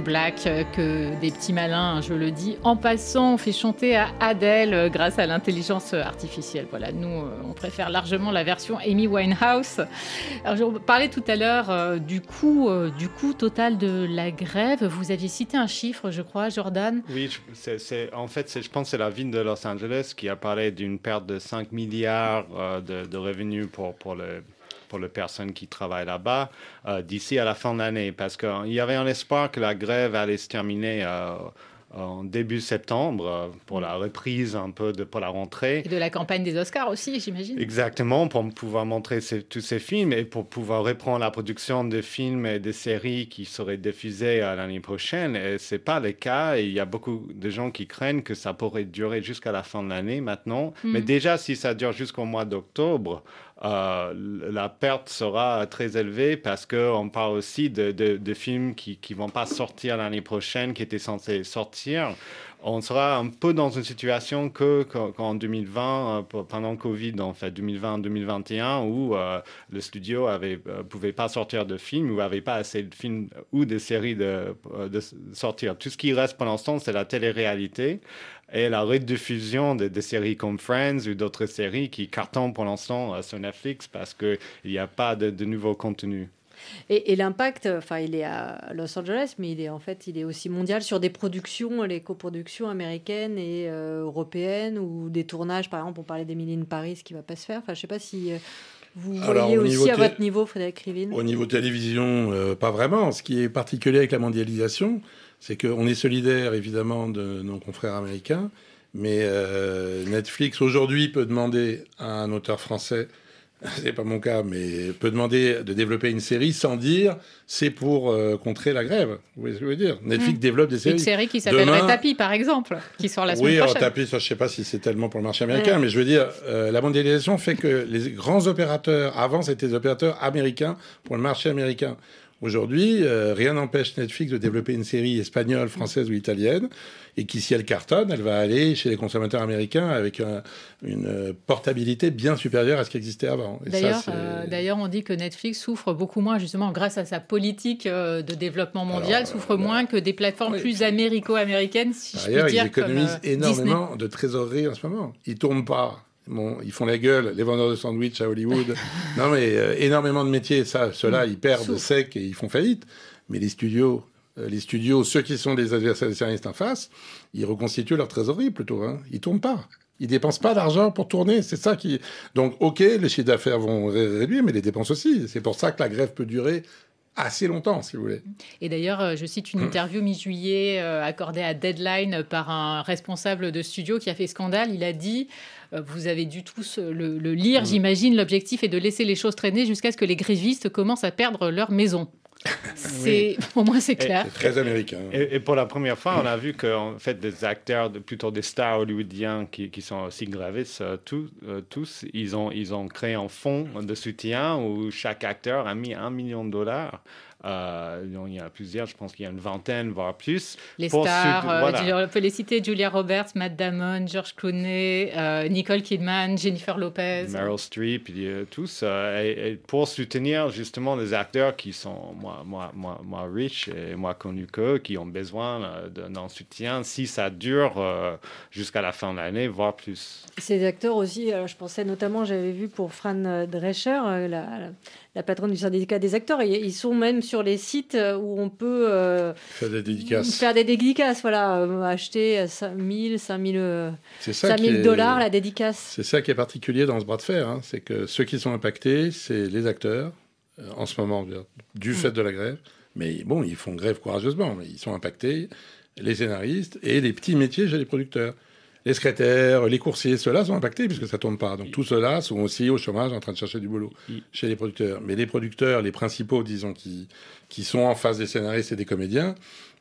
Black que des petits malins, je le dis. En passant, on fait chanter à Adele grâce à l'intelligence artificielle. Voilà, nous, on préfère largement la version Amy Winehouse. Alors, je parlais tout à l'heure du coût, total de la grève. Vous aviez cité un chiffre, je crois, Jordan? Oui, c'est, en fait, je pense que c'est la ville de Los Angeles qui a parlé d'une perte de 5 milliards de, de revenus pour, pour le pour les personnes qui travaillent là-bas euh, d'ici à la fin de l'année, parce qu'il y avait un espoir que la grève allait se terminer. Euh, en début septembre euh, pour la reprise un peu de pour la rentrée. Et de la campagne des Oscars aussi j'imagine. Exactement pour pouvoir montrer tous ces films et pour pouvoir reprendre la production de films et de séries qui seraient diffusés l'année prochaine. Et c'est pas le cas. Et il y a beaucoup de gens qui craignent que ça pourrait durer jusqu'à la fin de l'année maintenant. Mm. mais déjà si ça dure jusqu'au mois d'octobre la perte sera très élevée parce qu'on parle aussi de, films qui ne vont pas sortir l'année prochaine, qui étaient censés sortir. On sera un peu dans une situation que qu'en 2020, euh, pendant Covid, en fait, 2020-2021, où euh, le studio ne pouvait pas sortir de films ou n'avait pas assez de films ou de séries de, de sortir. Tout ce qui reste pour l'instant, c'est la télé-réalité et la rediffusion de, séries comme Friends ou d'autres séries qui cartonnent pour l'instant euh, sur Netflix parce qu'il n'y a pas de, de nouveaux contenus. Et, l'impact, enfin, il est à Los Angeles, mais il est en fait, il est aussi mondial sur des productions, les coproductions américaines et euh, européennes ou des tournages, par exemple, on parlait d'Emily in Paris qui va pas se faire. Enfin, je sais pas si euh, vous voyez aussi à votre niveau, Frédéric Rivine. Au niveau télévision, pas vraiment. Ce qui est particulier avec la mondialisation, c'est qu'on est solidaire évidemment de nos confrères américains, mais euh, Netflix aujourd'hui peut demander à un auteur français, c'est pas mon cas, mais peut demander de développer une série sans dire c'est pour euh, contrer la grève. Vous voyez ce que je veux dire? Netflix mmh. développe des séries. Une série qui s'appellerait Tapis, par exemple, qui sort la semaine oui, prochaine. Oui, Tapis, ça, je sais pas si c'est tellement pour le marché américain, mais je veux dire, euh, la mondialisation fait que les grands opérateurs, avant c'était des opérateurs américains pour le marché américain. Aujourd'hui, euh, rien n'empêche Netflix de développer une série espagnole, française ou italienne, et qui, si elle cartonne, elle va aller chez les consommateurs américains avec une portabilité bien supérieure à ce qui existait avant. Euh, d'ailleurs, on dit que Netflix souffre beaucoup moins, justement, grâce à sa politique euh, de développement mondial, souffre moins que des plateformes plus américo-américaines, si je puis dire. Ils économisent énormément de trésorerie en ce moment. Ils tournent pas ils font la gueule, les vendeurs de sandwich à Hollywood. non, mais euh, énormément de métiers, ça, ceux-là, ils perdent sec et ils font faillite. Mais les studios, euh, les studios, ceux qui sont des adversaires des scénaristes en face, ils reconstituent leur trésorerie plutôt. Hein. Ils tournent pas. Ils dépensent pas d'argent pour tourner. C'est ça qui. Donc, ok, les chiffres d'affaires vont réduire, mais les dépenses aussi. C'est pour ça que la grève peut durer assez longtemps, si vous voulez. Et d'ailleurs, euh, je cite une interview mi-juillet accordée à Deadline par un responsable de studio qui a fait scandale. Il a dit vous avez dû tous le, lire, mm. j'imagine. L'objectif est de laisser les choses traîner jusqu'à ce que les grévistes commencent à perdre leur maison. C'est au moins c'est clair. C'est très américain. Et, pour la première fois, on a vu qu'en fait des acteurs, plutôt des stars hollywoodiens qui, qui sont aussi grévistes, euh, tous, euh, tous, ils ont ils ont créé un fonds de soutien où chaque acteur a mis un million de dollars euh, il y en a plusieurs, je pense qu'il y a une vingtaine, voire plus. Les stars, euh, on peut les citer Julia Roberts, Matt Damon, George Clooney, euh, Nicole Kidman, Jennifer Lopez. Meryl Streep, tous. Et, pour soutenir justement les acteurs qui sont moins, moins, moins, moins riches et moins connus qu'eux, qui ont besoin d'un soutien si ça dure jusqu'à la fin de l'année, voire plus. Ces acteurs aussi, je pensais notamment, j'avais vu pour Fran Drescher, la la patronne du syndicat des acteurs. Et ils sont même sur les sites où on peut euh, faire des dédicaces. Faire des dédicaces, voilà, euh, acheter 5000, 5000 5000 dollars la dédicace. C'est ça qui est particulier dans ce bras de fer, hein. c'est que ceux qui sont impactés, c'est les acteurs euh, en ce moment du mm. fait de la grève. Mais bon, ils font grève courageusement, mais ils sont impactés, les scénaristes et les petits métiers chez les producteurs les secrétaires, les coursiers, ceux-là sont impactés puisque ça tourne pas. Donc tous ceux-là sont aussi au chômage en train de chercher du boulot chez les producteurs. Mais les producteurs, les principaux, disons, qui, qui sont en face des scénaristes et des comédiens,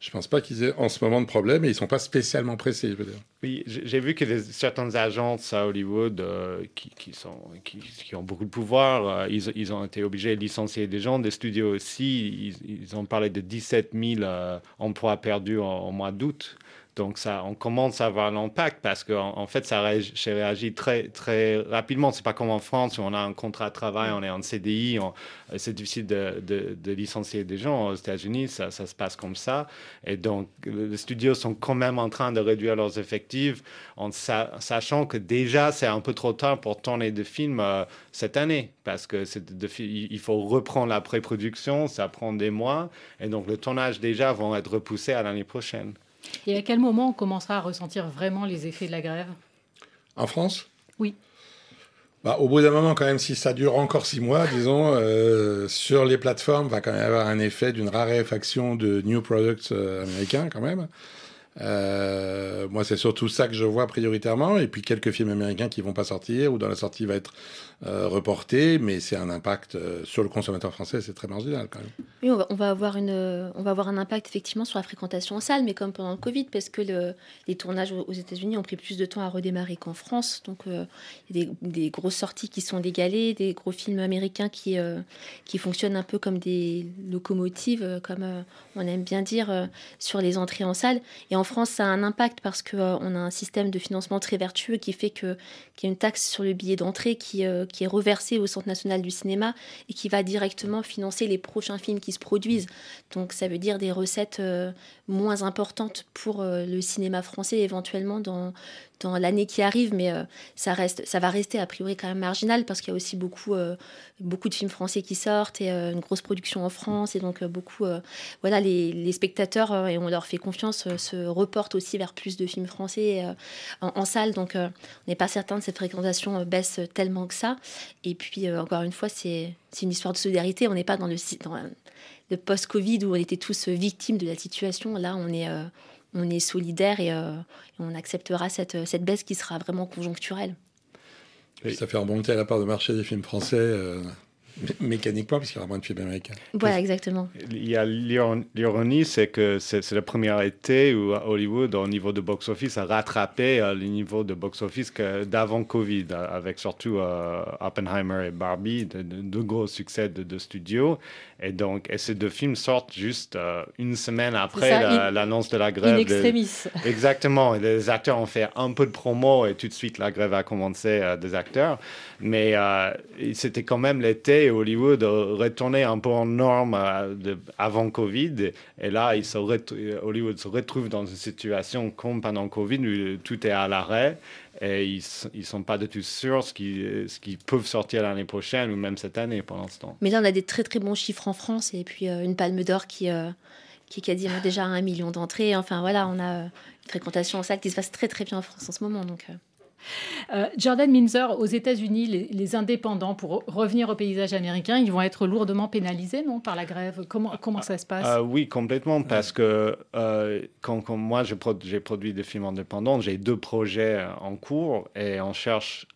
je pense pas qu'ils aient en ce moment de problème et ils sont pas spécialement pressés, je veux dire. Oui, j'ai vu que certaines agences à Hollywood euh, qui, qui, sont, qui, qui, ont beaucoup de pouvoir, euh, ils, ils, ont été obligés de licencier des gens, des studios aussi. Ils, ils ont parlé de 17 000 euh, emplois perdus en, mois d'août. Donc ça, on commence à avoir l'impact parce qu'en en, fait, ça réagit, très, très rapidement. C'est pas comme en France où on a un contrat de travail, on est en CDI, c'est difficile de, de, licencier des gens. Aux États-Unis, ça, se passe comme ça. Et donc, les studios sont quand même en train de réduire leurs effectifs en sachant que déjà, c'est un peu trop tard pour tourner des films euh, cette année parce que il faut reprendre la pré-production, ça prend des mois. Et donc, le tournage déjà vont être repoussés à l'année prochaine. Et à quel moment on commencera à ressentir vraiment les effets de la grève? En France? Oui. Bah, au bout d'un moment, quand même, si ça dure encore six mois, disons, euh, sur les plateformes, va quand même avoir un effet d'une raréfaction de new products euh, américains, quand même. Euh, moi, c'est surtout ça que je vois prioritairement. Et puis quelques films américains qui vont pas sortir ou dont la sortie va être euh, reportée, mais c'est un impact euh, sur le consommateur français, c'est très marginal quand même. Oui, on va, avoir une, on va avoir un impact effectivement sur la fréquentation en salle, mais comme pendant le Covid, parce que le, les tournages aux États-Unis ont pris plus de temps à redémarrer qu'en France. Donc, il y a des, grosses sorties qui sont dégalées, des gros films américains qui, qui fonctionnent un peu comme des locomotives, comme on aime bien dire, sur les entrées en salle. Et en France, ça a un impact parce qu'on euh, on a un système de financement très vertueux qui fait que qu'il y a une taxe sur le billet d'entrée qui, euh, qui est reversée au Centre national du cinéma et qui va directement financer les prochains films qui se produisent. Donc ça veut dire des recettes euh, moins importantes pour le cinéma français éventuellement dans, dans l'année qui arrive, mais euh, ça, reste, ça va rester a priori quand même marginal parce qu'il y a aussi beaucoup, euh, beaucoup de films français qui sortent et euh, une grosse production en France. Et donc, beaucoup, voilà, les, spectateurs, et on leur fait confiance, se reportent aussi vers plus de films français en, salle. Donc, on n'est pas certain que cette fréquentation baisse tellement que ça. Et puis, encore une fois, c'est une histoire de solidarité. On n'est pas dans le, dans le post-Covid où on était tous victimes de la situation. Là, on est on est solidaire euh, et, on acceptera cette, cette baisse qui sera vraiment conjoncturelle. Ça fait remonter à la part de marché des films français. Euh, mécaniquement, puisqu'il y aura moins de films américains. Voilà, exactement. Il y a l'ironie, c'est que c'est le premier été où Hollywood, au niveau de box-office, a rattrapé euh, le niveau de box-office d'avant Covid, avec surtout Oppenheimer et Barbie, de, gros succès de, de studio. Et donc, et ces deux films sortent juste euh, une semaine après l'annonce de la grève. In extremis. Exactement. Et les acteurs ont fait un peu de promo et tout de suite la grève a commencé euh, des acteurs. Mais euh, c'était quand même l'été Hollywood retournait un peu en norme avant Covid. Et là, se Hollywood se retrouve dans une situation comme pendant Covid où tout est à l'arrêt et ils ne sont pas du tout sûrs ce qui, ce qui peuvent sortir l'année prochaine ou même cette année pour l'instant. Mais là, on a des très très bons chiffres en France et puis euh, une palme d'or qui, euh, qui est quasiment déjà un million d'entrées. Enfin voilà, on a euh, une fréquentation en salle qui se passe très très bien en France en ce moment. Donc, Jordan Minzer, aux États-Unis, les, indépendants, pour revenir au paysage américain, ils vont être lourdement pénalisés, non, par la grève? Comment, comment ça se passe? Euh, Oui, complètement, parce que euh, quand, moi, j'ai produit des films indépendants, j'ai deux projets en cours et on cherche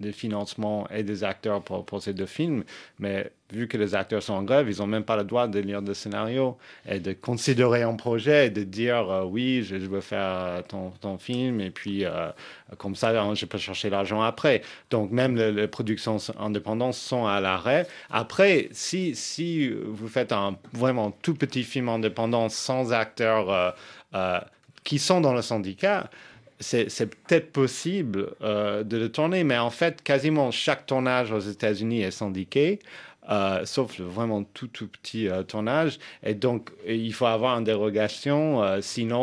des financements et des acteurs pour, pour ces deux films, mais vu que les acteurs sont en grève, ils n'ont même pas le droit de lire des scénarios et de considérer un projet et de dire euh, oui, je, veux faire ton, ton, film. Et puis euh, comme ça, hein, je peux chercher l'argent après. Donc même les, productions indépendantes sont à l'arrêt. Après, si, si vous faites un vraiment tout petit film indépendant sans acteurs euh, qui sont dans le syndicat, c'est peut-être possible de le tourner, mais en fait, quasiment chaque tournage aux États-Unis est syndiqué. Euh, sauf vraiment tout, tout petit euh, tournage. Et donc, il faut avoir une dérogation, euh, sinon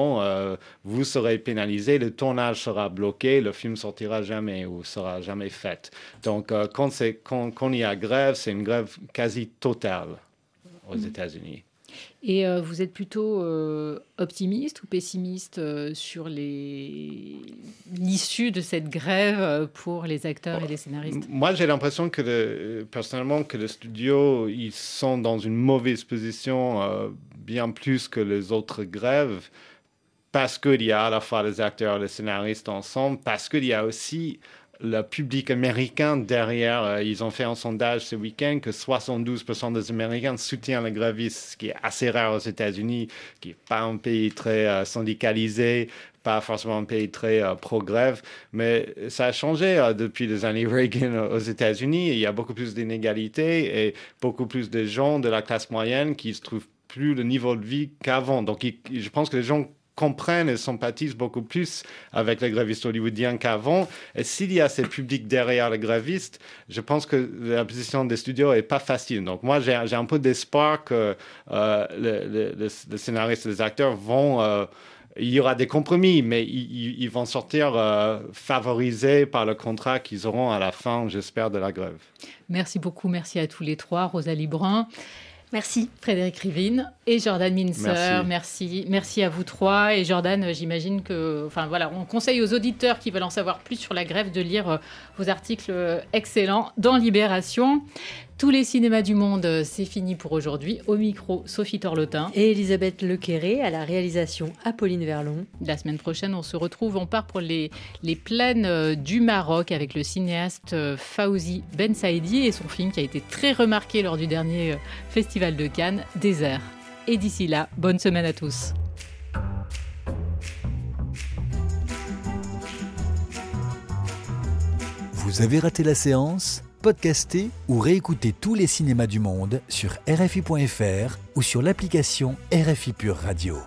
vous serez pénalisé, le tournage sera bloqué, le film sortira jamais ou sera jamais fait. Donc, quand, quand, quand il y a grève, c'est une grève quasi totale aux mm. États-Unis. Et euh, vous êtes plutôt euh, optimiste ou pessimiste euh, sur l'issue de cette grève pour les acteurs et les scénaristes? Moi, j'ai l'impression que, personnellement, que les studios, ils sont dans une mauvaise position bien plus que les autres grèves parce qu'il y a à la fois les acteurs et les scénaristes ensemble, parce qu'il y a aussi le public américain derrière. Euh, ils ont fait un sondage ce week-end que 72% des Américains soutiennent les grévistes, ce qui est assez rare aux États-Unis, qui n'est pas un pays très euh, syndicalisé, pas forcément un pays très euh, pro-grève, mais ça a changé depuis les années Reagan aux États-Unis. Il y a beaucoup plus d'inégalités et beaucoup plus de gens de la classe moyenne qui se trouvent plus le niveau de vie qu'avant. Donc, je pense que les gens comprennent et sympathisent beaucoup plus avec les grévistes hollywoodiens qu'avant. Et s'il y a ces publics derrière les grévistes, je pense que la position des studios est pas facile. Donc moi, j'ai un peu d'espoir que euh, les, scénaristes et les acteurs vont... Euh, il y aura des compromis, mais ils, vont sortir euh, favorisés par le contrat qu'ils auront à la fin, j'espère, de la grève. Merci beaucoup. Merci à tous les trois. Rosalie Brun. Merci. Frédéric Rivine et Jordan Mincer. Merci. merci. à vous trois. Et Jordan, j'imagine que. Enfin voilà, on conseille aux auditeurs qui veulent en savoir plus sur la grève de lire euh, vos articles euh, excellents dans Libération. Tous les cinémas du monde, c'est fini pour aujourd'hui. Au micro, Sophie Torlotin. Et Elisabeth Lequéré à la réalisation Apolline Verlon. La semaine prochaine, on se retrouve. On part pour les, les plaines euh, du Maroc avec le cinéaste euh, Fauzi Ben Saidi et son film qui a été très remarqué lors du dernier euh, festival de Cannes, Désert. Et d'ici là, bonne semaine à tous. Vous avez raté la séance? Podcastez ou réécoutez tous les cinémas du monde sur RFI.fr ou sur l'application RFI Pure Radio.